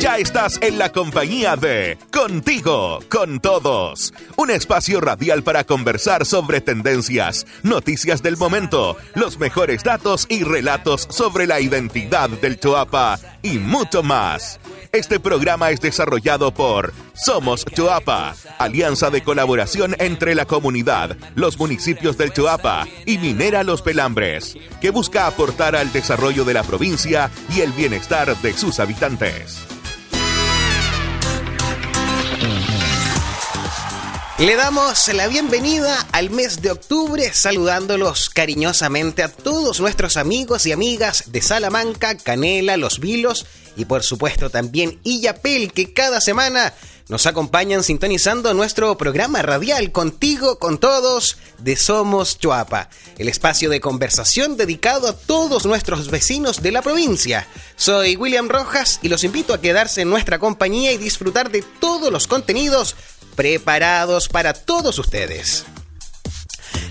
Ya estás en la compañía de Contigo, con todos. Un espacio radial para conversar sobre tendencias, noticias del momento, los mejores datos y relatos sobre la identidad del Choapa y mucho más. Este programa es desarrollado por Somos Choapa, alianza de colaboración entre la comunidad, los municipios del Choapa y Minera Los Pelambres, que busca aportar al desarrollo de la provincia y el bienestar de sus habitantes. Le damos la bienvenida al mes de octubre saludándolos cariñosamente a todos nuestros amigos y amigas de Salamanca, Canela, Los Vilos y por supuesto también Illapel que cada semana nos acompañan sintonizando nuestro programa radial Contigo, con todos de Somos Chuapa, el espacio de conversación dedicado a todos nuestros vecinos de la provincia. Soy William Rojas y los invito a quedarse en nuestra compañía y disfrutar de todos los contenidos preparados para todos ustedes.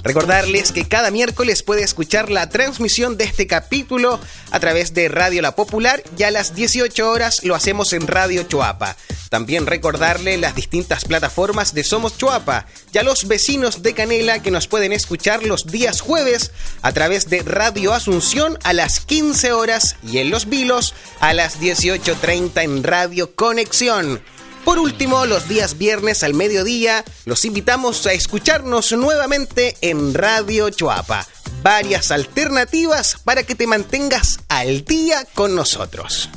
Recordarles que cada miércoles puede escuchar la transmisión de este capítulo a través de Radio La Popular y a las 18 horas lo hacemos en Radio Choapa. También recordarle las distintas plataformas de Somos Choapa y a los vecinos de Canela que nos pueden escuchar los días jueves a través de Radio Asunción a las 15 horas y en Los Vilos a las 18.30 en Radio Conexión. Por último, los días viernes al mediodía, los invitamos a escucharnos nuevamente en Radio Choapa. Varias alternativas para que te mantengas al día con nosotros.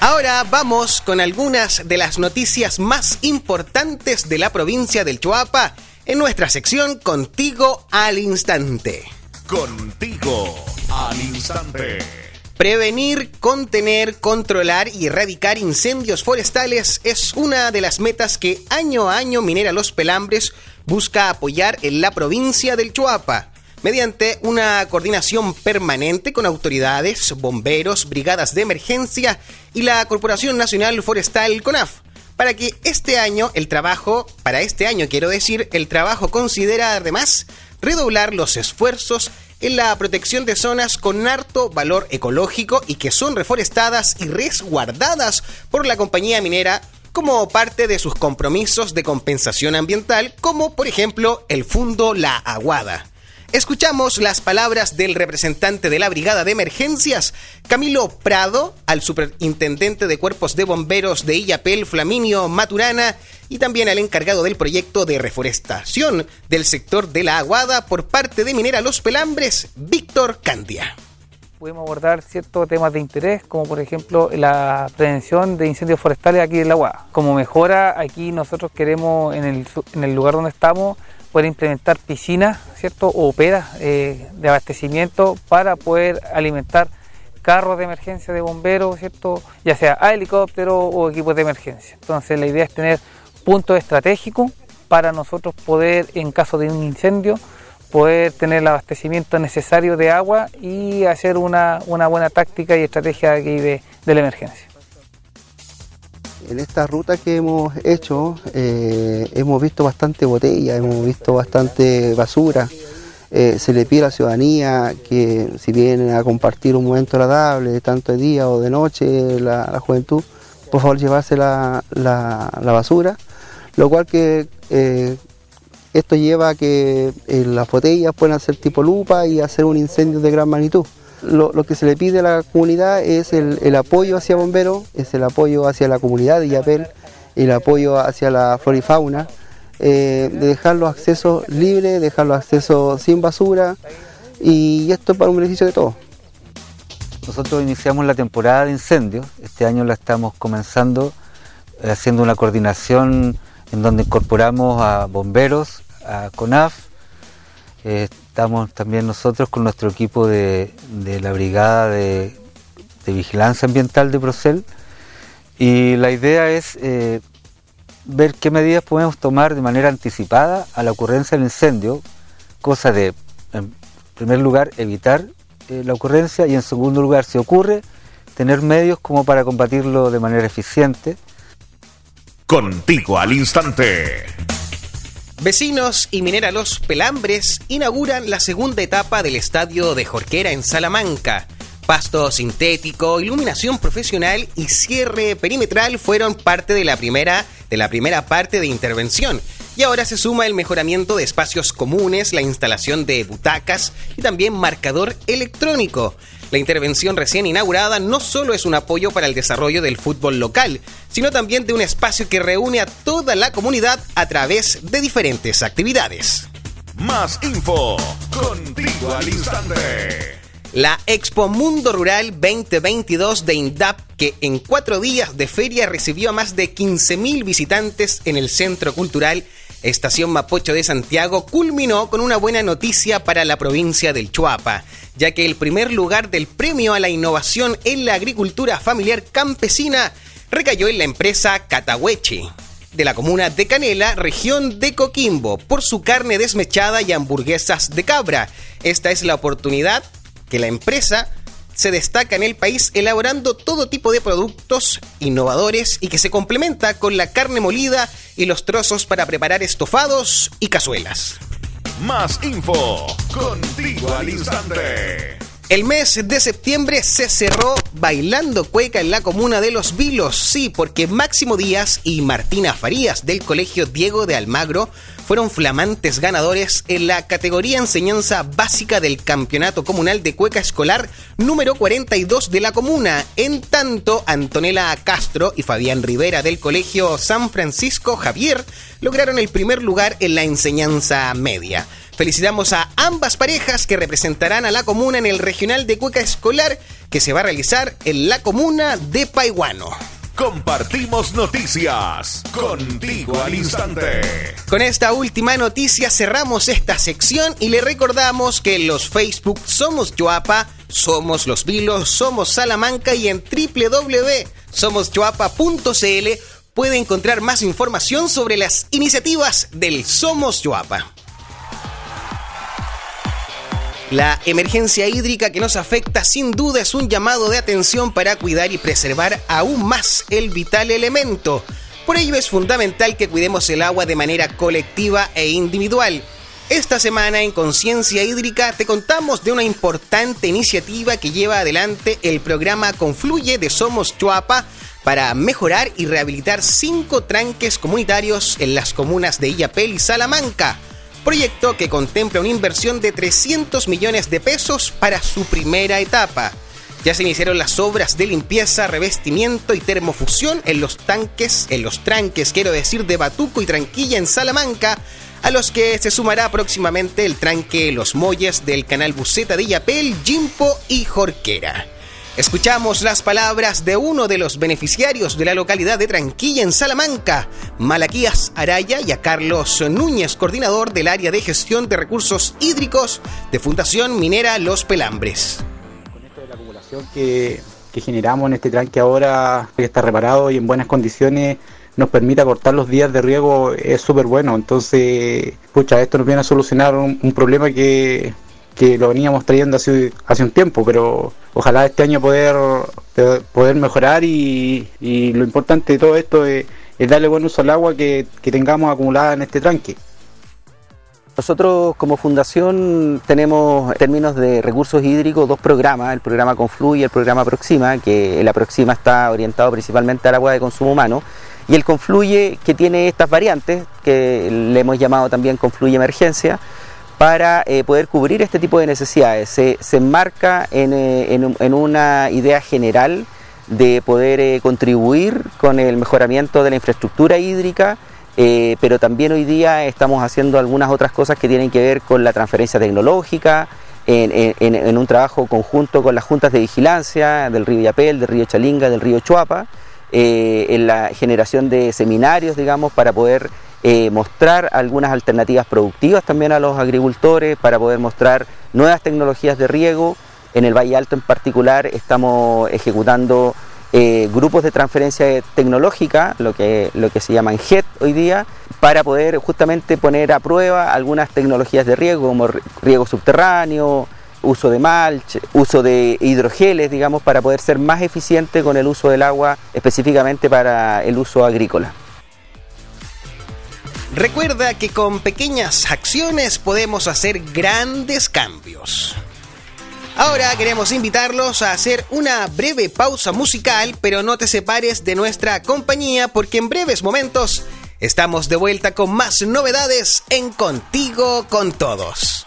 Ahora vamos con algunas de las noticias más importantes de la provincia del Choapa en nuestra sección Contigo al Instante. Contigo al Instante. Prevenir, contener, controlar y erradicar incendios forestales es una de las metas que año a año Minera Los Pelambres busca apoyar en la provincia del Chuapa, mediante una coordinación permanente con autoridades, bomberos, brigadas de emergencia y la Corporación Nacional Forestal CONAF. Para que este año el trabajo, para este año quiero decir, el trabajo considera además redoblar los esfuerzos en la protección de zonas con harto valor ecológico y que son reforestadas y resguardadas por la compañía minera como parte de sus compromisos de compensación ambiental, como por ejemplo el Fundo La Aguada. Escuchamos las palabras del representante de la Brigada de Emergencias, Camilo Prado, al superintendente de cuerpos de bomberos de Illapel, Flaminio Maturana, y también al encargado del proyecto de reforestación del sector de la Aguada por parte de Minera Los Pelambres, Víctor Candia. Podemos abordar ciertos temas de interés, como por ejemplo la prevención de incendios forestales aquí en la Aguada. Como mejora, aquí nosotros queremos, en el lugar donde estamos, poder implementar piscinas, ¿cierto? O peras eh, de abastecimiento para poder alimentar carros de emergencia de bomberos, ¿cierto? Ya sea a helicóptero o equipos de emergencia. Entonces la idea es tener puntos estratégicos para nosotros poder, en caso de un incendio, poder tener el abastecimiento necesario de agua y hacer una, buena táctica y estrategia aquí de la emergencia. En esta ruta que hemos hecho eh, hemos visto bastante botella, hemos visto bastante basura. Eh, se le pide a la ciudadanía que si vienen a compartir un momento agradable, tanto de día o de noche, la, juventud, por favor llevarse la, basura, lo cual que eh, esto lleva a que las botellas puedan ser tipo lupa y hacer un incendio de gran magnitud lo, que se le pide a la comunidad es el, apoyo hacia bomberos, es el apoyo hacia la comunidad de Yapel, el apoyo hacia la flora y fauna, eh, de dejar los accesos libres, dejar los accesos sin basura y esto es para un beneficio de todos. Nosotros iniciamos la temporada de incendios, este año la estamos comenzando eh, haciendo una coordinación en donde incorporamos a bomberos, a CONAF, eh, estamos también nosotros con nuestro equipo de, la Brigada de, Vigilancia Ambiental de Procel y la idea es eh, ver qué medidas podemos tomar de manera anticipada a la ocurrencia del incendio, cosa de, en primer lugar, evitar eh, la ocurrencia y en segundo lugar, si ocurre, tener medios como para combatirlo de manera eficiente. Contigo al instante. Vecinos y Minera Los Pelambres inauguran la segunda etapa del estadio de Jorquera en Salamanca. Pasto sintético, iluminación profesional y cierre perimetral fueron parte de la primera de la primera parte de intervención. Y ahora se suma el mejoramiento de espacios comunes, la instalación de butacas y también marcador electrónico. La intervención recién inaugurada no solo es un apoyo para el desarrollo del fútbol local, sino también de un espacio que reúne a toda la comunidad a través de diferentes actividades. Más info, contigo al instante. La Expo Mundo Rural 2022 de INDAP, que en cuatro días de feria recibió a más de 15.000 visitantes en el Centro Cultural Estación Mapocho de Santiago, culminó con una buena noticia para la provincia del Chuapa, ya que el primer lugar del premio a la innovación en la agricultura familiar campesina recayó en la empresa Catahueche de la comuna de Canela, región de Coquimbo, por su carne desmechada y hamburguesas de cabra. Esta es la oportunidad que la empresa se destaca en el país elaborando todo tipo de productos innovadores y que se complementa con la carne molida y los trozos para preparar estofados y cazuelas. Más info contigo al instante. El mes de septiembre se cerró bailando cueca en la comuna de Los Vilos, sí, porque Máximo Díaz y Martina Farías del Colegio Diego de Almagro fueron flamantes ganadores en la categoría enseñanza básica del Campeonato Comunal de Cueca Escolar número 42 de la comuna. En tanto, Antonella Castro y Fabián Rivera del Colegio San Francisco Javier lograron el primer lugar en la enseñanza media. Felicitamos a ambas parejas que representarán a la comuna en el Regional de Cueca Escolar que se va a realizar en la comuna de Paiguano. Compartimos noticias contigo al instante. Con esta última noticia cerramos esta sección y le recordamos que en los Facebook Somos Yoapa, Somos Los Vilos, Somos Salamanca y en www.somosyoapa.cl puede encontrar más información sobre las iniciativas del Somos Yoapa. La emergencia hídrica que nos afecta sin duda es un llamado de atención para cuidar y preservar aún más el vital elemento. Por ello es fundamental que cuidemos el agua de manera colectiva e individual. Esta semana en Conciencia Hídrica te contamos de una importante iniciativa que lleva adelante el programa Confluye de Somos Chuapa para mejorar y rehabilitar cinco tranques comunitarios en las comunas de Illapel y Salamanca proyecto que contempla una inversión de 300 millones de pesos para su primera etapa. Ya se iniciaron las obras de limpieza, revestimiento y termofusión en los tanques, en los tranques, quiero decir, de Batuco y Tranquilla en Salamanca, a los que se sumará próximamente el tranque Los Molles del canal Buceta de Yapel, Jimpo y Jorquera. Escuchamos las palabras de uno de los beneficiarios de la localidad de Tranquilla en Salamanca, Malaquías Araya, y a Carlos Núñez, coordinador del área de gestión de recursos hídricos de Fundación Minera Los Pelambres. Con esto de la acumulación que, generamos en este tranque ahora, que está reparado y en buenas condiciones, nos permite acortar los días de riego es súper bueno. Entonces, pucha, esto nos viene a solucionar un problema que, que lo veníamos trayendo hace, un tiempo, pero ojalá este año poder, poder mejorar y, lo importante de todo esto es, darle buen uso al agua que, tengamos acumulada en este tranque. Nosotros como fundación tenemos en términos de recursos hídricos dos programas, el programa Confluye y el programa Proxima, que el Aproxima está orientado principalmente al agua de consumo humano, y el Confluye que tiene estas variantes, que le hemos llamado también Confluye Emergencia, para eh, poder cubrir este tipo de necesidades. Se, enmarca eh, en, una idea general de poder eh, contribuir con el mejoramiento de la infraestructura hídrica, pero también hoy día estamos haciendo algunas otras cosas que tienen que ver con la transferencia tecnológica, en, un trabajo conjunto con las juntas de vigilancia del río Yapel, del río Chalinga, del río Chuapa, en la generación de seminarios, digamos, para poder eh, mostrar algunas alternativas productivas también a los agricultores para poder mostrar nuevas tecnologías de riego. En el Valle Alto en particular estamos ejecutando eh, grupos de transferencia tecnológica, lo que, lo que se llaman JET hoy día, para poder justamente poner a prueba algunas tecnologías de riego, como riego subterráneo, uso de mulch, uso de hidrogeles, digamos, para poder ser más eficiente con el uso del agua, específicamente para el uso agrícola. Recuerda que con pequeñas acciones podemos hacer grandes cambios. Ahora queremos invitarlos a hacer una breve pausa musical, pero no te separes de nuestra compañía porque en breves momentos estamos de vuelta con más novedades en Contigo con Todos.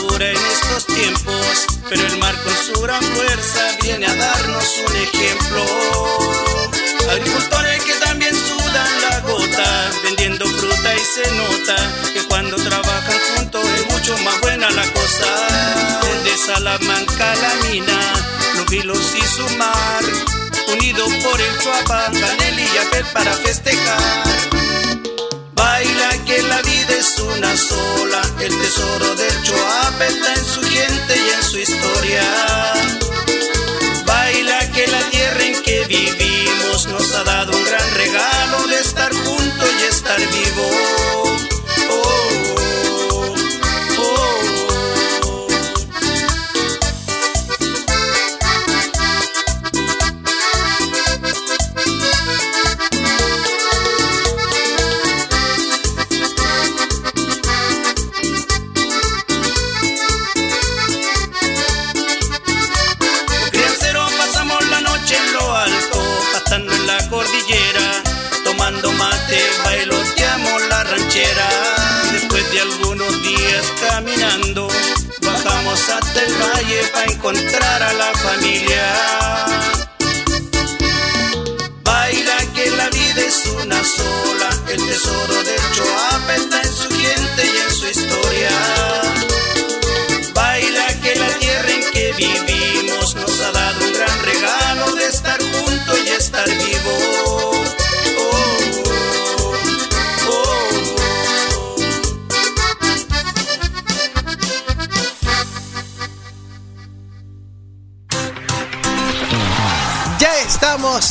Dura en estos tiempos, pero el mar con su gran fuerza viene a darnos un ejemplo. Agricultores que también sudan la gota, vendiendo fruta y se nota que cuando trabajan juntos es mucho más buena la cosa. Desde Salamanca la mina, los vilos y su mar, unidos por el Chuapa, Canel y Yapel para festejar. Una sola, el tesoro del Choapa está en su gente y en su historia.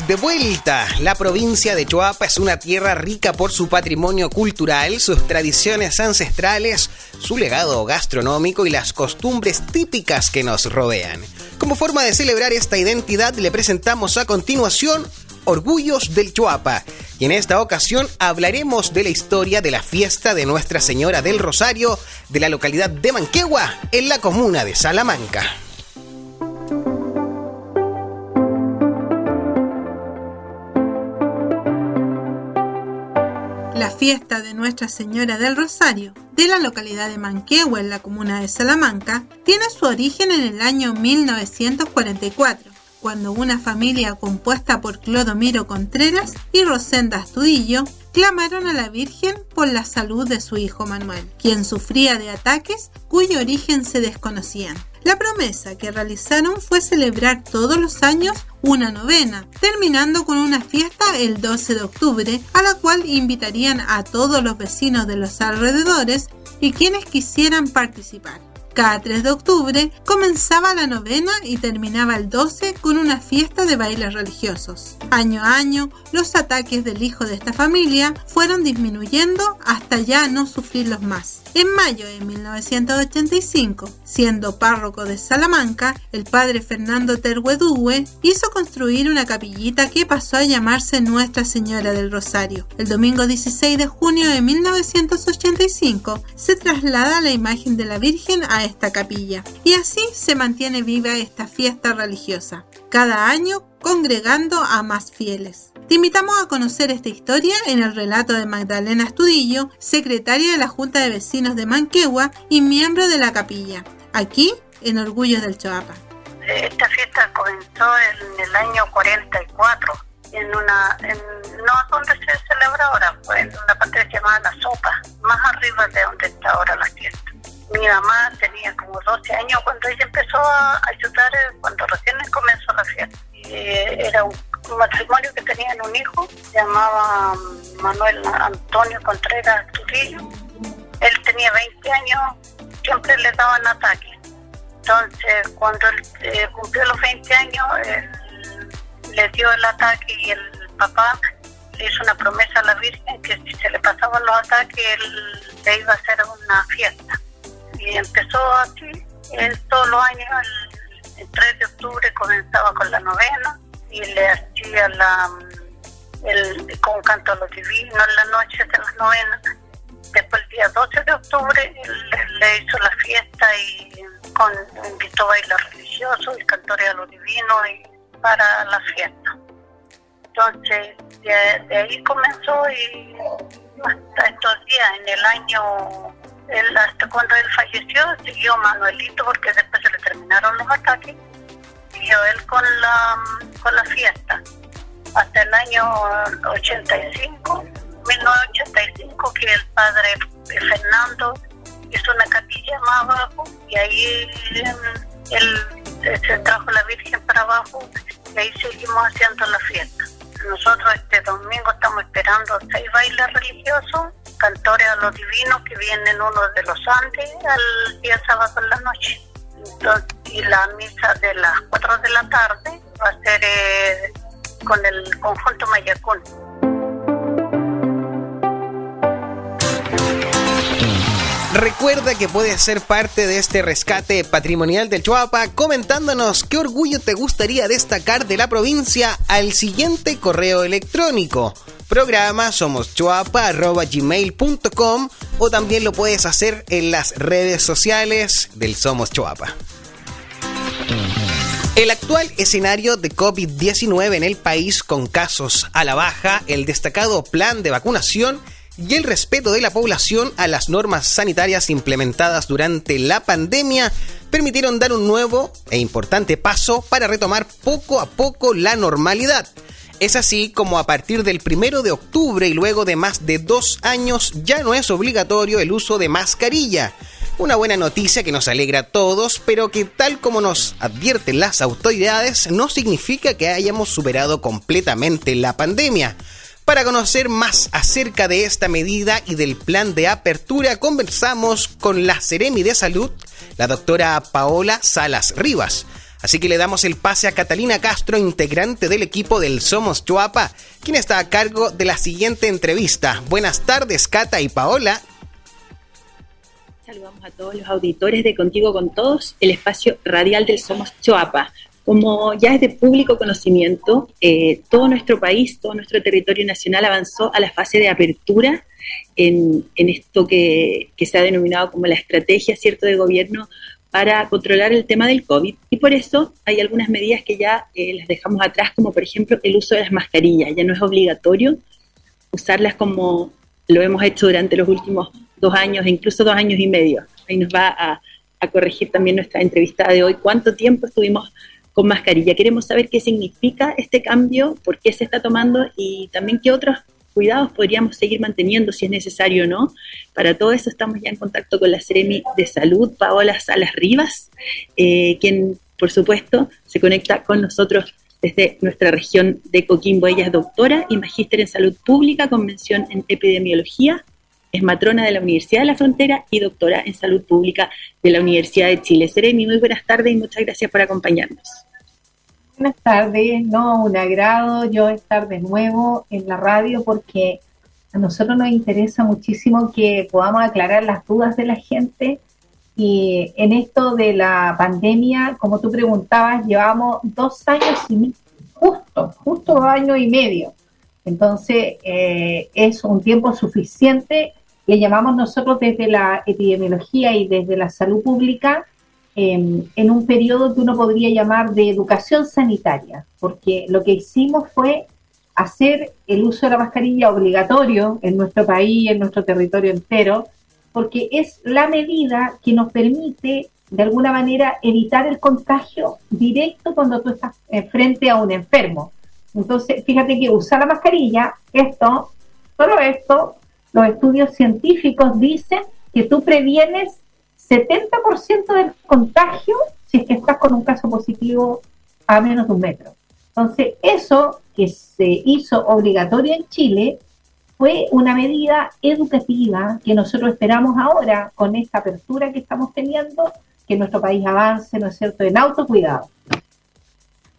De vuelta. La provincia de Choapa es una tierra rica por su patrimonio cultural, sus tradiciones ancestrales, su legado gastronómico y las costumbres típicas que nos rodean. Como forma de celebrar esta identidad, le presentamos a continuación Orgullos del Choapa. Y en esta ocasión hablaremos de la historia de la fiesta de Nuestra Señora del Rosario de la localidad de Manquegua, en la comuna de Salamanca. Fiesta de Nuestra Señora del Rosario, de la localidad de Manquehue en la comuna de Salamanca, tiene su origen en el año 1944, cuando una familia compuesta por Clodomiro Contreras y Rosenda Astudillo clamaron a la Virgen por la salud de su hijo Manuel, quien sufría de ataques cuyo origen se desconocían. La promesa que realizaron fue celebrar todos los años una novena, terminando con una fiesta el 12 de octubre, a la cual invitarían a todos los vecinos de los alrededores y quienes quisieran participar. Cada 3 de octubre comenzaba la novena y terminaba el 12 con una fiesta de bailes religiosos. Año a año, los ataques del hijo de esta familia fueron disminuyendo hasta ya no sufrirlos más. En mayo de 1985, siendo párroco de Salamanca, el padre Fernando Terhuedue hizo construir una capillita que pasó a llamarse Nuestra Señora del Rosario. El domingo 16 de junio de 1985 se traslada la imagen de la Virgen a esta capilla y así se mantiene viva esta fiesta religiosa, cada año congregando a más fieles. Te invitamos a conocer esta historia en el relato de Magdalena Estudillo, secretaria de la Junta de Vecinos de Manquegua y miembro de la capilla, aquí en Orgullos del Choapa. Esta fiesta comenzó en el año 44, en una, no donde se celebra ahora, fue en una parte llamada La Sopa, más arriba de donde está ahora la fiesta. Mi mamá tenía como 12 años cuando ella empezó a ayudar, eh, cuando recién comenzó la fiesta. Y era un matrimonio que tenían un hijo, se llamaba mm, Manuel Antonio Contreras Trujillo. Él tenía 20 años, siempre le daban ataques. Entonces, cuando él eh, cumplió los 20 años, le dio el ataque y el papá le hizo una promesa a la Virgen que si se le pasaban los ataques, él le iba a hacer una fiesta. Y empezó así, él todos los años, el, 3 de octubre comenzaba con la novena y le hacía la, el, con canto a los divinos en la noche de las novenas. Después el día 12 de octubre le, hizo la fiesta y con, invitó a bailar religioso y cantores a los divinos y para la fiesta. Entonces, de, ahí comenzó y hasta estos días, en el año, él, hasta cuando él falleció, siguió Manuelito porque después se le terminaron los ataques, siguió él con la, con la fiesta. Hasta el año 85, 1985, que el padre Fernando hizo una capilla más abajo y ahí él, se trajo la Virgen para abajo y ahí seguimos haciendo la fiesta. Nosotros este domingo estamos esperando seis bailes religiosos, cantores a los divinos que vienen uno de los Andes al día sábado en la noche. y la misa de las 4 de la tarde va a ser eh, con el conjunto Mayacún. Recuerda que puedes ser parte de este rescate patrimonial del Chuapa comentándonos qué orgullo te gustaría destacar de la provincia al siguiente correo electrónico programa somoschuapa.gmail.com o también lo puedes hacer en las redes sociales del Somos Chuapa. El actual escenario de COVID-19 en el país con casos a la baja, el destacado plan de vacunación y el respeto de la población a las normas sanitarias implementadas durante la pandemia permitieron dar un nuevo e importante paso para retomar poco a poco la normalidad. Es así como a partir del primero de octubre y luego de más de dos años ya no es obligatorio el uso de mascarilla. Una buena noticia que nos alegra a todos, pero que tal como nos advierten las autoridades no significa que hayamos superado completamente la pandemia. Para conocer más acerca de esta medida y del plan de apertura, conversamos con la Ceremi de Salud, la doctora Paola Salas Rivas. Así que le damos el pase a Catalina Castro, integrante del equipo del Somos Chuapa, quien está a cargo de la siguiente entrevista. Buenas tardes, Cata y Paola. Saludamos a todos los auditores de Contigo con Todos, el espacio radial del Somos Chuapa. Como ya es de público conocimiento, eh, todo nuestro país, todo nuestro territorio nacional avanzó a la fase de apertura en, esto que, se ha denominado como la estrategia cierto de gobierno para controlar el tema del COVID. Y por eso hay algunas medidas que ya eh, las dejamos atrás, como por ejemplo el uso de las mascarillas. Ya no es obligatorio usarlas como lo hemos hecho durante los últimos dos años, e incluso dos años y medio. Ahí nos va a, a corregir también nuestra entrevista de hoy cuánto tiempo estuvimos con mascarilla. Queremos saber qué significa este cambio, por qué se está tomando y también qué otros cuidados podríamos seguir manteniendo si es necesario o no. Para todo eso estamos ya en contacto con la Seremi de Salud, Paola Salas Rivas, eh, quien por supuesto se conecta con nosotros desde nuestra región de Coquimbo. Ella es doctora y magíster en salud pública, convención en epidemiología, es matrona de la Universidad de la Frontera y doctora en salud pública de la Universidad de Chile. Seremi, muy buenas tardes y muchas gracias por acompañarnos. Buenas tardes, no, un agrado yo estar de nuevo en la radio porque a nosotros nos interesa muchísimo que podamos aclarar las dudas de la gente. Y en esto de la pandemia, como tú preguntabas, llevamos dos años y justo, justo dos años y medio. Entonces eh, es un tiempo suficiente, le llamamos nosotros desde la epidemiología y desde la salud pública en un periodo que uno podría llamar de educación sanitaria, porque lo que hicimos fue hacer el uso de la mascarilla obligatorio en nuestro país, en nuestro territorio entero, porque es la medida que nos permite de alguna manera evitar el contagio directo cuando tú estás frente a un enfermo. Entonces, fíjate que usar la mascarilla, esto, solo esto, los estudios científicos dicen que tú previenes 70% del contagio si es que estás con un caso positivo a menos de un metro. Entonces, eso que se hizo obligatorio en Chile fue una medida educativa que nosotros esperamos ahora con esta apertura que estamos teniendo que nuestro país avance, ¿no es cierto?, en autocuidado.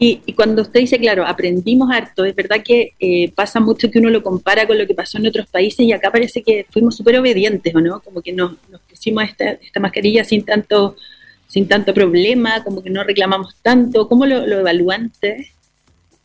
Y, y, cuando usted dice, claro, aprendimos harto, es verdad que eh, pasa mucho que uno lo compara con lo que pasó en otros países y acá parece que fuimos súper obedientes, ¿o no? Como que nos, nos pusimos esta, esta mascarilla sin tanto, sin tanto problema, como que no reclamamos tanto. ¿Cómo lo, lo evalúan ustedes?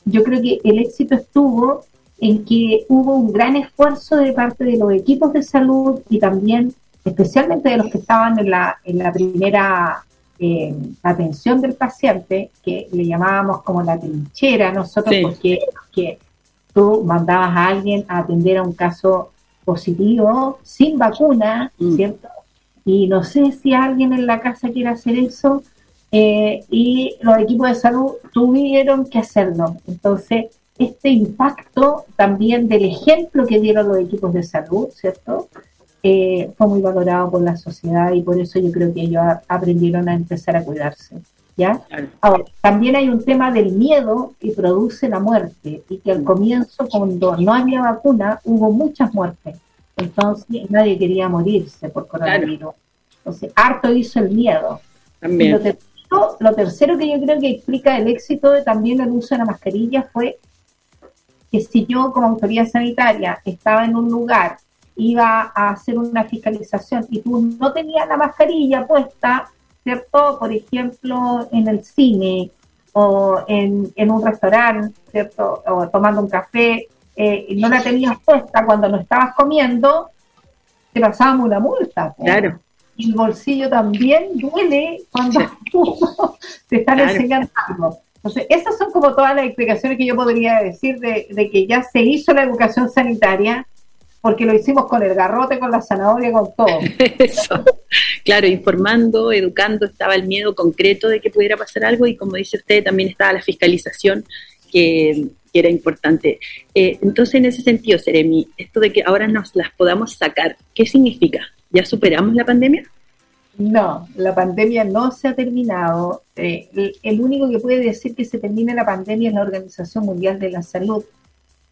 Yo creo que el éxito estuvo en que hubo un gran esfuerzo de parte de los equipos de salud y también especialmente de los que estaban en la, en la primera eh, atención del paciente, que le llamábamos como la trinchera nosotros, porque que tú mandabas a alguien a atender a un caso positivo, sin vacuna, mm. ¿cierto? Y no sé si alguien en la casa quiere hacer eso, eh, y los equipos de salud tuvieron que hacerlo. Entonces, este impacto también del ejemplo que dieron los equipos de salud, ¿cierto? Eh, fue muy valorado por la sociedad y por eso yo creo que ellos aprendieron a empezar a cuidarse. ¿ya? Ahora, también hay un tema del miedo que produce la muerte y que al comienzo, cuando no había vacuna, hubo muchas muertes. Entonces, nadie quería morirse por coronavirus. Entonces, harto hizo el miedo. También. Lo tercero, lo tercero que yo creo que explica el éxito de también el uso de la mascarilla fue que si yo como autoridad sanitaria estaba en un lugar iba a hacer una fiscalización y tú no tenías la mascarilla puesta, ¿cierto? Por ejemplo, en el cine o en, un restaurante, ¿cierto? O tomando un café, eh, y no la tenías puesta cuando no estabas comiendo, te pasábamos una multa. Claro. Y el bolsillo también duele cuando te están enseñando algo. Entonces, esas son como todas las explicaciones que yo podría decir de, de que ya se hizo la educación sanitaria, porque lo hicimos con el garrote, con la zanahoria, con todo. Eso. Claro, informando, educando, estaba el miedo concreto de que pudiera pasar algo y como dice usted, también estaba la fiscalización que, era importante. Eh, entonces, en ese sentido, Seremi, esto de que ahora nos las podamos sacar, ¿qué significa? ¿Ya superamos la pandemia? No, la pandemia no se ha terminado. Eh, el, el único que puede decir que se termine la pandemia es la Organización Mundial de la Salud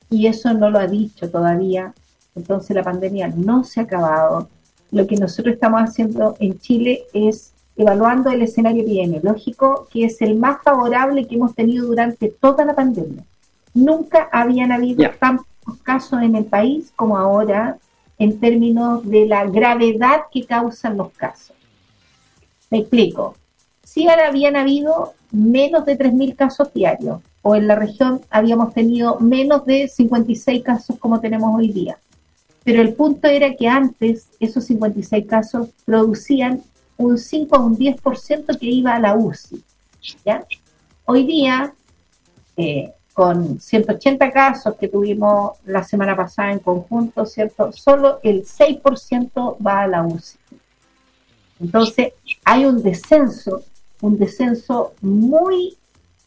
y eso no lo ha dicho todavía entonces la pandemia no se ha acabado. Lo que nosotros estamos haciendo en Chile es evaluando el escenario epidemiológico, que es el más favorable que hemos tenido durante toda la pandemia. Nunca habían habido tantos casos en el país como ahora en términos de la gravedad que causan los casos. Me explico. Si ahora habían habido menos de 3.000 casos diarios, o en la región habíamos tenido menos de 56 casos como tenemos hoy día. Pero el punto era que antes esos 56 casos producían un 5 o un 10% que iba a la UCI. ¿ya? Hoy día, eh, con 180 casos que tuvimos la semana pasada en conjunto, ¿cierto? Solo el 6% va a la UCI. Entonces, hay un descenso, un descenso muy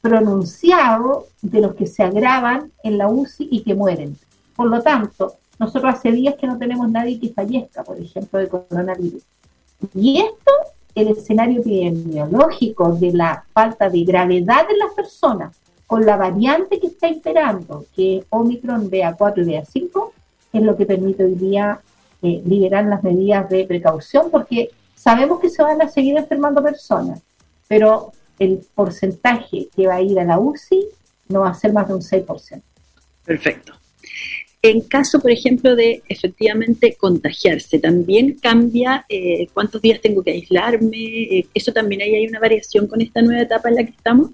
pronunciado de los que se agravan en la UCI y que mueren. Por lo tanto, nosotros hace días que no tenemos nadie que fallezca, por ejemplo, de coronavirus. Y esto, el escenario epidemiológico de la falta de gravedad de las personas, con la variante que está imperando, que es Omicron BA4 y BA5, es lo que permite hoy día eh, liberar las medidas de precaución, porque sabemos que se van a seguir enfermando personas, pero el porcentaje que va a ir a la UCI no va a ser más de un 6%. Perfecto. En caso, por ejemplo, de efectivamente contagiarse, ¿también cambia eh, cuántos días tengo que aislarme? Eh, ¿Eso también ahí hay una variación con esta nueva etapa en la que estamos?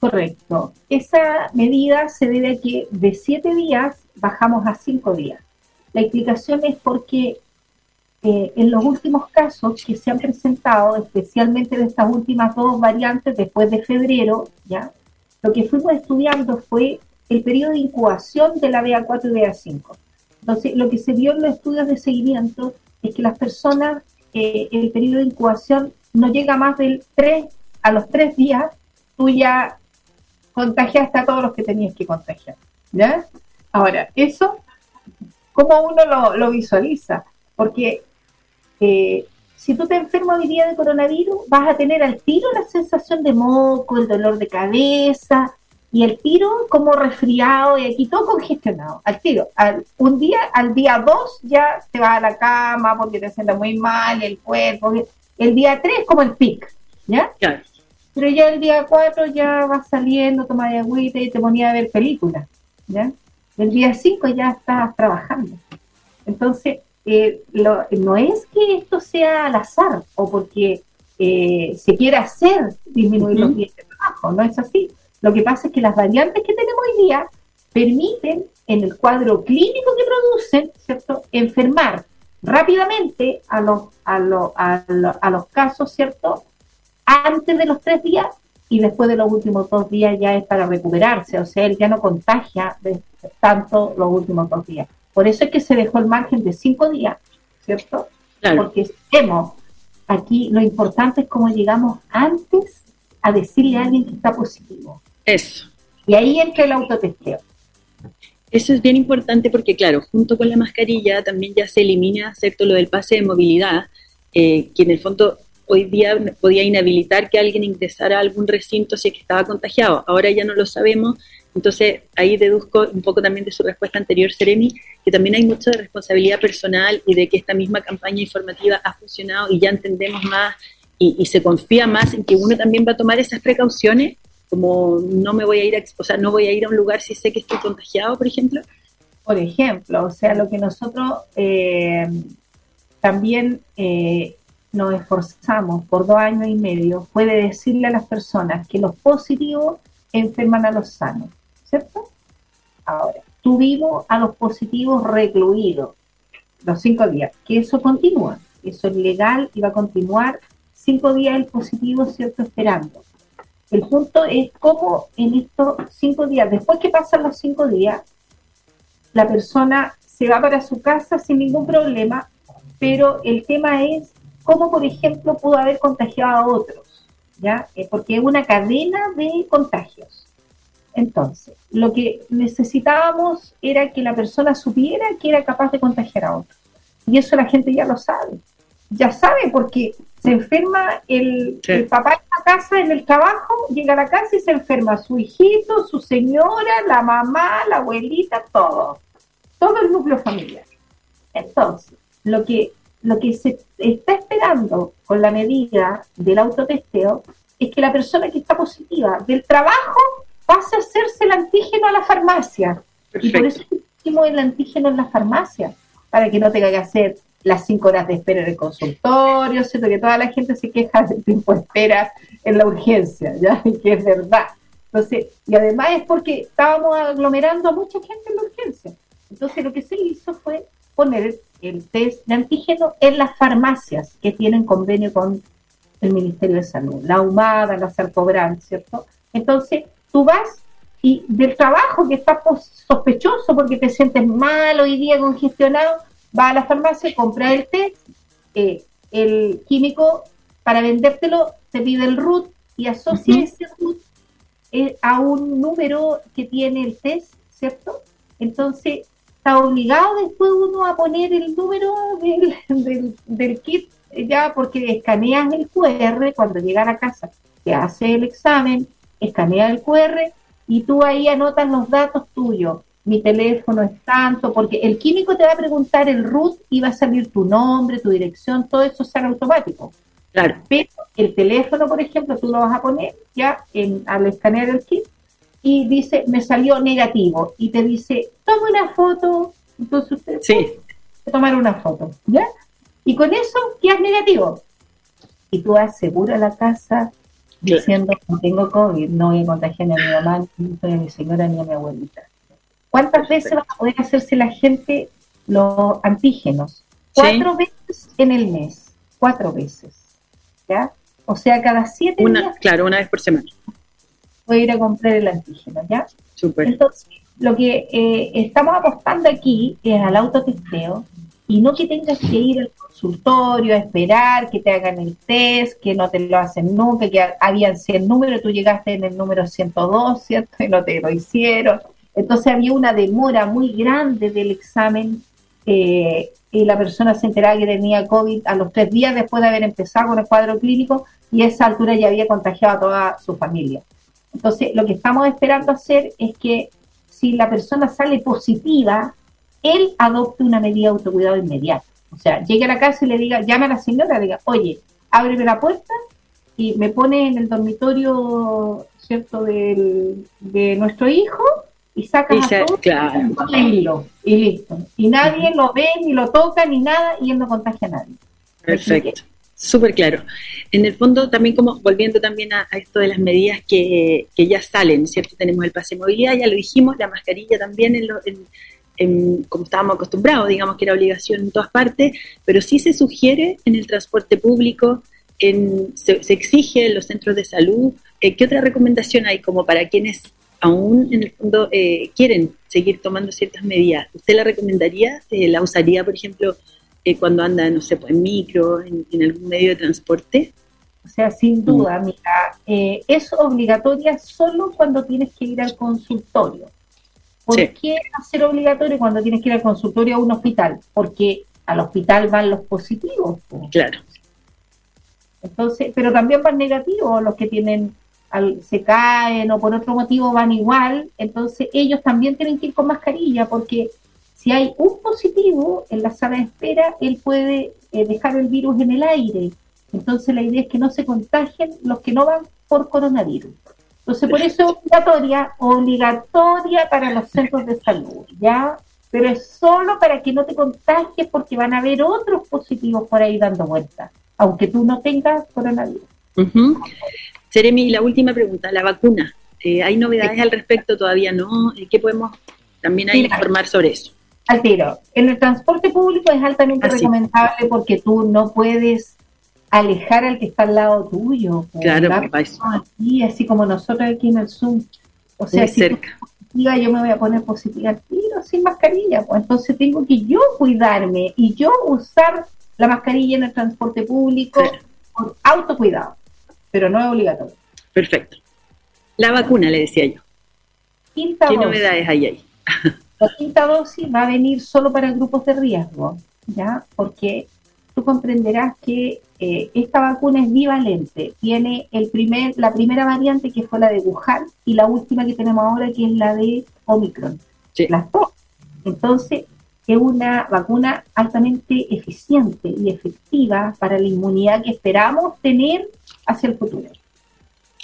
Correcto. Esa medida se debe a que de siete días bajamos a cinco días. La explicación es porque eh, en los últimos casos que se han presentado, especialmente de estas últimas dos variantes después de febrero, ya lo que fuimos estudiando fue el periodo de incubación de la BA4 y BA5. Entonces, lo que se vio en los estudios de seguimiento es que las personas, eh, el periodo de incubación no llega más del 3 a los 3 días, tú ya contagiaste a todos los que tenías que contagiar. ¿Ya? Ahora, eso, ¿cómo uno lo, visualiza? Porque eh, si tú te enfermas hoy día de coronavirus, vas a tener al tiro la sensación de moco, el dolor de cabeza, y el tiro como resfriado y aquí todo congestionado, al tiro. Al, un día, al día dos ya te vas a la cama porque te sientes muy mal el cuerpo. El día tres como el pic, ¿ya? Claro. Pero ya el día 4 ya vas saliendo, tomas agüita y te ponía a ver películas, ¿ya? El día 5 ya estás trabajando. Entonces, eh, lo- no es que esto sea al azar o porque eh, se quiera hacer disminuir los días de trabajo, no es así. Lo que pasa es que las variantes que tenemos hoy día permiten en el cuadro clínico que producen, ¿cierto?, enfermar rápidamente a los, a los, a los, a los casos, ¿cierto?, antes de los tres días y después de los últimos dos días ya es para recuperarse, o sea, él ya no contagia de tanto los últimos dos días. Por eso es que se dejó el margen de cinco días, ¿cierto? Claro. Porque sabemos, aquí lo importante es cómo llegamos antes a decirle a alguien que está positivo. Eso. Y ahí entra el autotesteo. Eso es bien importante porque, claro, junto con la mascarilla también ya se elimina, ¿cierto?, lo del pase de movilidad, eh, que en el fondo hoy día podía inhabilitar que alguien ingresara a algún recinto si es que estaba contagiado. Ahora ya no lo sabemos. Entonces, ahí deduzco un poco también de su respuesta anterior, Seremi, que también hay mucho de responsabilidad personal y de que esta misma campaña informativa ha funcionado y ya entendemos más y, se confía más en que uno también va a tomar esas precauciones, como no me voy a ir a, o sea, no voy a ir a un lugar si sé que estoy contagiado, por ejemplo. Por ejemplo, o sea, lo que nosotros eh, también eh, nos esforzamos por dos años y medio fue de decirle a las personas que los positivos enferman a los sanos, ¿cierto? Ahora, tuvimos a los positivos recluidos los cinco días, que eso continúa, eso es legal y va a continuar cinco días el positivo, ¿cierto? Esperando. El punto es cómo en estos cinco días, después que pasan los cinco días, la persona se va para su casa sin ningún problema, pero el tema es cómo, por ejemplo, pudo haber contagiado a otros, ¿ya? Eh, porque es una cadena de contagios. Entonces, lo que necesitábamos era que la persona supiera que era capaz de contagiar a otros. Y eso la gente ya lo sabe. Ya sabe porque se enferma el, Sí. el papá en la casa, en el trabajo, llega a la casa y se enferma su hijito, su señora, la mamá, la abuelita, todo. Todo el núcleo familiar. Entonces, lo que, lo que se está esperando con la medida del autotesteo es que la persona que está positiva del trabajo pase a hacerse el antígeno a la farmacia. Y por eso hicimos el antígeno en la farmacia, para que no tenga que hacer las cinco horas de espera en el consultorio, ¿cierto? Que toda la gente se queja del tiempo de espera en la urgencia, ¿ya? Que es verdad. Entonces, y además es porque estábamos aglomerando a mucha gente en la urgencia. Entonces, lo que se hizo fue poner el test de antígeno en las farmacias que tienen convenio con el Ministerio de Salud, la Humada, la Sarcobran, ¿cierto? Entonces, tú vas y del trabajo que estás pos- sospechoso porque te sientes mal hoy día congestionado, vas a la farmacia, compras el test, eh, el químico para vendértelo te pide el RUT y asocia Ujú. ese RUT eh, a un número que tiene el test, ¿cierto? Entonces, está obligado después uno a poner el número del, del, del kit eh, ya porque escaneas el QR cuando llega a la casa, te hace el examen, escanea el QR y tú ahí anotas los datos tuyos. Mi teléfono es tanto, porque el químico te va a preguntar el root y va a salir tu nombre, tu dirección, todo eso sale automático. Claro. Pero el teléfono, por ejemplo, tú lo vas a poner ya en, al escanear el kit y dice, me salió negativo. Y te dice, toma una foto. Entonces usted Sí. tomar una foto, ¿ya? Y con eso quedas negativo. Y tú vas seguro a la casa diciendo, no tengo COVID, no voy a contagiar ni a mi mamá, ni a mi señora, ni a mi abuelita. ¿Cuántas veces va a poder hacerse la gente los antígenos? Cuatro veces en el mes. Cuatro veces. ¿Ya? O sea, cada siete Una, días claro, una vez por semana. Ir a comprar el antígeno, ¿ya? Súper. Entonces, lo que eh, estamos apostando aquí es al autotesteo y no que tengas que ir al consultorio a esperar que te hagan el test, que no te lo hacen nunca, que ha- habían 100 números, tú llegaste en el número 102, ¿cierto? Y no te lo hicieron. Entonces había una demora muy grande del examen eh, y la persona se enteraba que tenía COVID a los tres días después de haber empezado con el cuadro clínico y a esa altura ya había contagiado a toda su familia. Entonces, lo que estamos esperando hacer es que si la persona sale positiva, él adopte una medida de autocuidado inmediata. O sea, llegue a la casa y le diga, llame a la señora, le diga, oye, ábreme la puerta y me pone en el dormitorio, ¿cierto?, del, de nuestro hijo y saca Y se- a todos claro. y hilo, y listo. Y nadie lo ve, ni lo toca, ni nada, y él no contagia a nadie. Perfecto, súper claro. En el fondo, también como volviendo también a, esto de las medidas que, que ya salen, ¿cierto? Tenemos el pase de movilidad, ya lo dijimos, la mascarilla también, en lo- como estábamos acostumbrados, digamos que era obligación en todas partes, pero sí se sugiere en el transporte público, en, se, se exige en los centros de salud. Eh, ¿Qué otra recomendación hay como para quienes aún en el fondo eh, quieren seguir tomando ciertas medidas? ¿Usted la recomendaría? Eh, ¿La usaría, por ejemplo, eh, cuando anda, no sé, pues, en micro, en, en algún medio de transporte? O sea, sin duda, mira, eh, es obligatoria solo cuando tienes que ir al consultorio. ¿Por Sí. qué ser obligatorio cuando tienes que ir al consultorio a un hospital? Porque al hospital van los positivos. po. Claro. Entonces, pero también van negativos, los que tienen al- se caen o por otro motivo van igual, entonces ellos también tienen que ir con mascarilla porque si hay un positivo en la sala de espera, él puede eh, dejar el virus en el aire. Entonces la idea es que no se contagien los que no van por coronavirus. Entonces por eso es obligatoria, obligatoria para los centros de salud, ¿ya? Pero es solo para que no te contagies porque van a haber otros positivos por ahí dando vueltas, aunque tú no tengas coronavirus. Ujú. Seremi, la última pregunta, la vacuna. Eh, ¿Hay novedades al respecto? ¿Todavía no? Eh, ¿Qué podemos también ahí Mira. informar sobre eso? Al tiro. En el transporte público es altamente Ah, recomendable porque tú no puedes alejar al que está al lado tuyo. po. Claro, aquí, así como nosotros aquí en el Zoom. O sea, si cerca. positiva, yo me voy a poner positiva al tiro sin mascarilla. Pues entonces tengo que yo cuidarme y yo usar la mascarilla en el transporte público con autocuidado, pero no es obligatorio. Perfecto. La vacuna, le decía yo. Quinta ¿Qué novedades hay ahí? La quinta dosis va a venir solo para grupos de riesgo, ¿ya? Porque tú comprenderás que eh, esta vacuna es bivalente. Tiene el primer, la primera variante que fue la de Wuhan y la última que tenemos ahora que es la de Omicron. Las dos. Entonces, es una vacuna altamente eficiente y efectiva para la inmunidad que esperamos tener hacia el futuro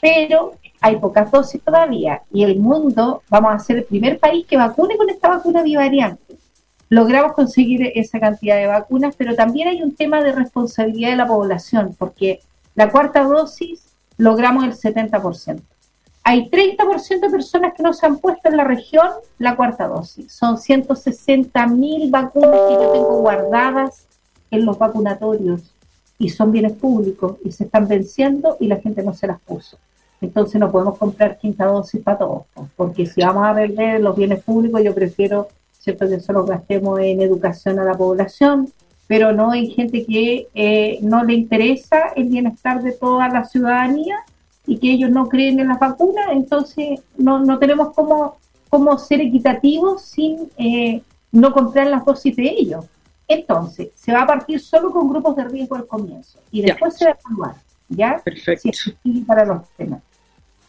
pero hay pocas dosis todavía y el mundo, vamos a ser el primer país que vacune con esta vacuna bivariante. Logramos conseguir esa cantidad de vacunas, pero también hay un tema de responsabilidad de la población, porque la cuarta dosis logramos el 70%. Hay 30% de personas que no se han puesto en la región la cuarta dosis. Son 160 mil vacunas que yo tengo guardadas en los vacunatorios y son bienes públicos y se están venciendo y la gente no se las puso. Entonces no podemos comprar quinta dosis para todos, porque si vamos a perder los bienes públicos, yo prefiero cierto que solo gastemos en educación a la población, pero no en gente que eh, no le interesa el bienestar de toda la ciudadanía y que ellos no creen en las vacunas, entonces no, no tenemos cómo, cómo ser equitativos sin eh, no comprar las dosis de ellos. Entonces, se va a partir solo con grupos de riesgo al comienzo y Ya. después se va a evaluar, ¿ya? Perfecto. Para los temas.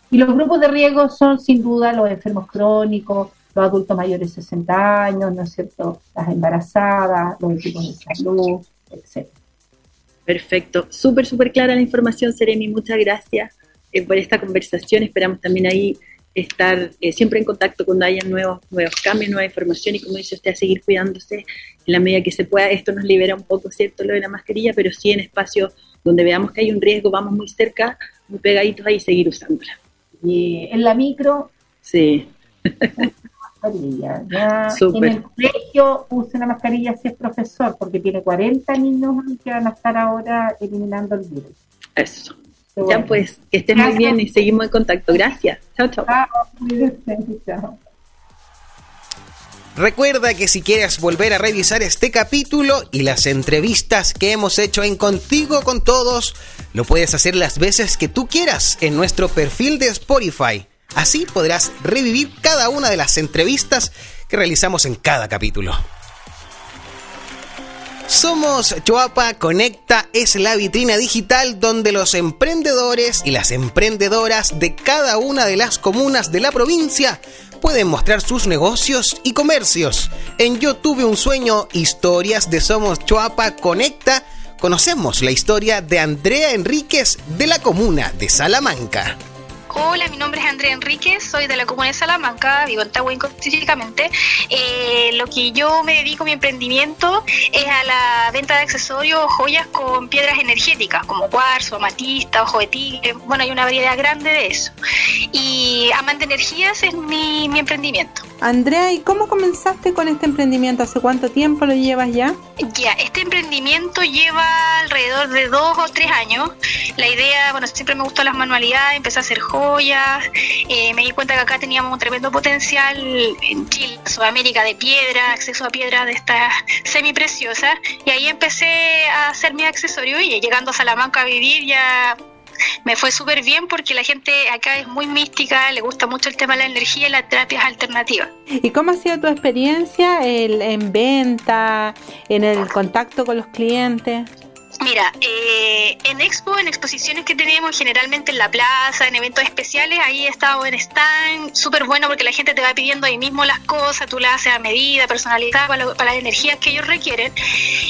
Y los grupos de riesgo son sin duda los enfermos crónicos, los adultos mayores de 60 años, ¿no es cierto? Las embarazadas, los equipos de salud, etc. Perfecto. Súper, súper clara la información, Seremi. Muchas gracias eh, por esta conversación. Esperamos también ahí estar eh, siempre en contacto cuando haya nuevos, nuevos cambios, nueva información y como dice usted, a seguir cuidándose en la medida que se pueda. Esto nos libera un poco, ¿cierto? Lo de la mascarilla, pero sí en espacios donde veamos que hay un riesgo, vamos muy cerca, muy pegaditos ahí seguir usándola. Y en la micro, Sí, mascarilla. Ya en el colegio use la mascarilla si es profesor, porque tiene 40 niños que van a estar ahora eliminando el virus. eso. Ya pues, que estén muy bien y seguimos en contacto. Gracias. Chao, chao. Recuerda que si quieres volver a revisar este capítulo y las entrevistas que hemos hecho en Contigo con Todos, lo puedes hacer las veces que tú quieras en nuestro perfil de Spotify. Así podrás revivir cada una de las entrevistas que realizamos en cada capítulo. Somos Choapa Conecta es la vitrina digital donde los emprendedores y las emprendedoras de cada una de las comunas de la provincia pueden mostrar sus negocios y comercios. En Yo tuve un sueño, historias de Somos Choapa Conecta conocemos la historia de Andrea Enríquez de la comuna de Salamanca. Hola, mi nombre es Andrea Enríquez, soy de la comuna de Salamanca, vivo en Tahuanco específicamente. Eh, lo que yo me dedico, mi emprendimiento, es a la venta de accesorios o joyas con piedras energéticas, como cuarzo, amatista, ojo de tigre. Bueno, hay una variedad grande de eso. Y Amante Energías es mi, mi emprendimiento. Andrea, ¿y cómo comenzaste con este emprendimiento? ¿Hace cuánto tiempo lo llevas ya? Ya, este emprendimiento lleva alrededor de dos o tres años. La idea, bueno, siempre me gustó las manualidades, empecé a hacer joyas, eh, me di cuenta que acá teníamos un tremendo potencial en Chile, Sudamérica, de piedra, acceso a piedras de estas semipreciosas, y ahí empecé a hacer mi accesorio y llegando a Salamanca a vivir ya me fue súper bien porque la gente acá es muy mística, le gusta mucho el tema de la energía y las terapias alternativas. ¿Y cómo ha sido tu experiencia en venta, en el contacto con los clientes? Mira, eh, en expo, en exposiciones que tenemos generalmente en la plaza, en eventos especiales, ahí he estado en stand, súper bueno porque la gente te va pidiendo ahí mismo las cosas, tú las haces a medida, personalizadas para, para, las energías que ellos requieren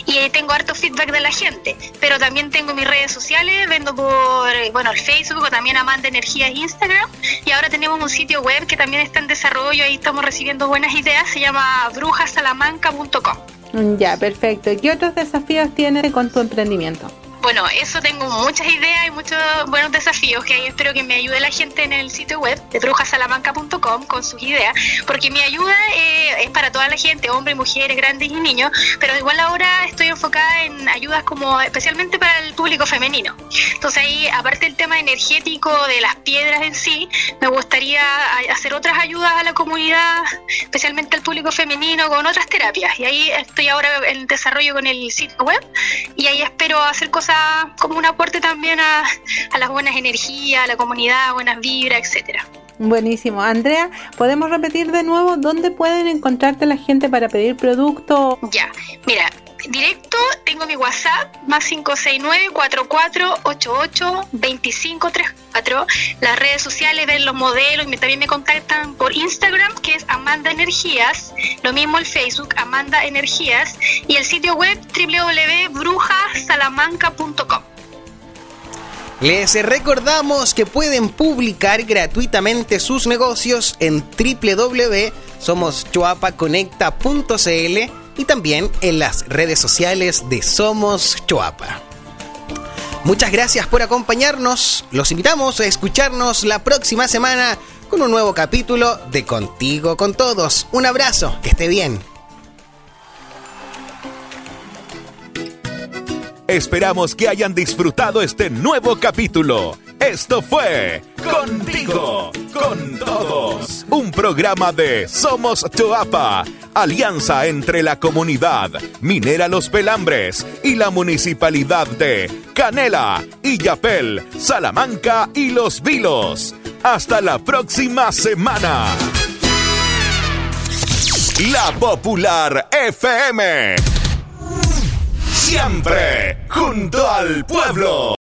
y ahí tengo harto feedback de la gente. Pero también tengo mis redes sociales, vendo por, bueno, el Facebook o también Amanda Energías Instagram y ahora tenemos un sitio web que también está en desarrollo, ahí estamos recibiendo buenas ideas, se llama brujasalamanca.com. Ya, perfecto. ¿Y qué otros desafíos tienes con tu emprendimiento? Bueno, eso tengo muchas ideas y muchos buenos desafíos que ahí espero que me ayude la gente en el sitio web de brujasalamanca.com con sus ideas, porque mi ayuda eh, es para toda la gente, hombres, mujeres, grandes y niños, pero igual ahora estoy enfocada en ayudas como especialmente para el público femenino. Entonces ahí, aparte del tema energético de las piedras en sí, me gustaría hacer otras ayudas a la comunidad, especialmente al público femenino, con otras terapias. Y ahí estoy ahora en desarrollo con el sitio web y ahí espero hacer cosas como un aporte también a, a las buenas energías, a la comunidad, buenas vibras, etcétera. Buenísimo. Andrea, ¿podemos repetir de nuevo dónde pueden encontrarte la gente para pedir producto? Ya, mira, directo tengo mi WhatsApp más 569 4488 2534 las redes sociales ven los modelos y también me contactan por Instagram que es Amanda Energías. Lo mismo el Facebook Amanda Energías. Y el sitio web www.brujasalamanca.com les recordamos que pueden publicar gratuitamente sus negocios en www.somoschoapaconecta.cl y también en las redes sociales de Somos Choapa. Muchas gracias por acompañarnos. Los invitamos a escucharnos la próxima semana con un nuevo capítulo de Contigo con Todos. Un abrazo, que esté bien. Esperamos que hayan disfrutado este nuevo capítulo. Esto fue Contigo, con todos. Un programa de Somos Choapa, alianza entre la comunidad Minera Los Pelambres y la municipalidad de Canela, Illapel, Salamanca y Los Vilos. Hasta la próxima semana. La Popular FM. Siempre junto al pueblo.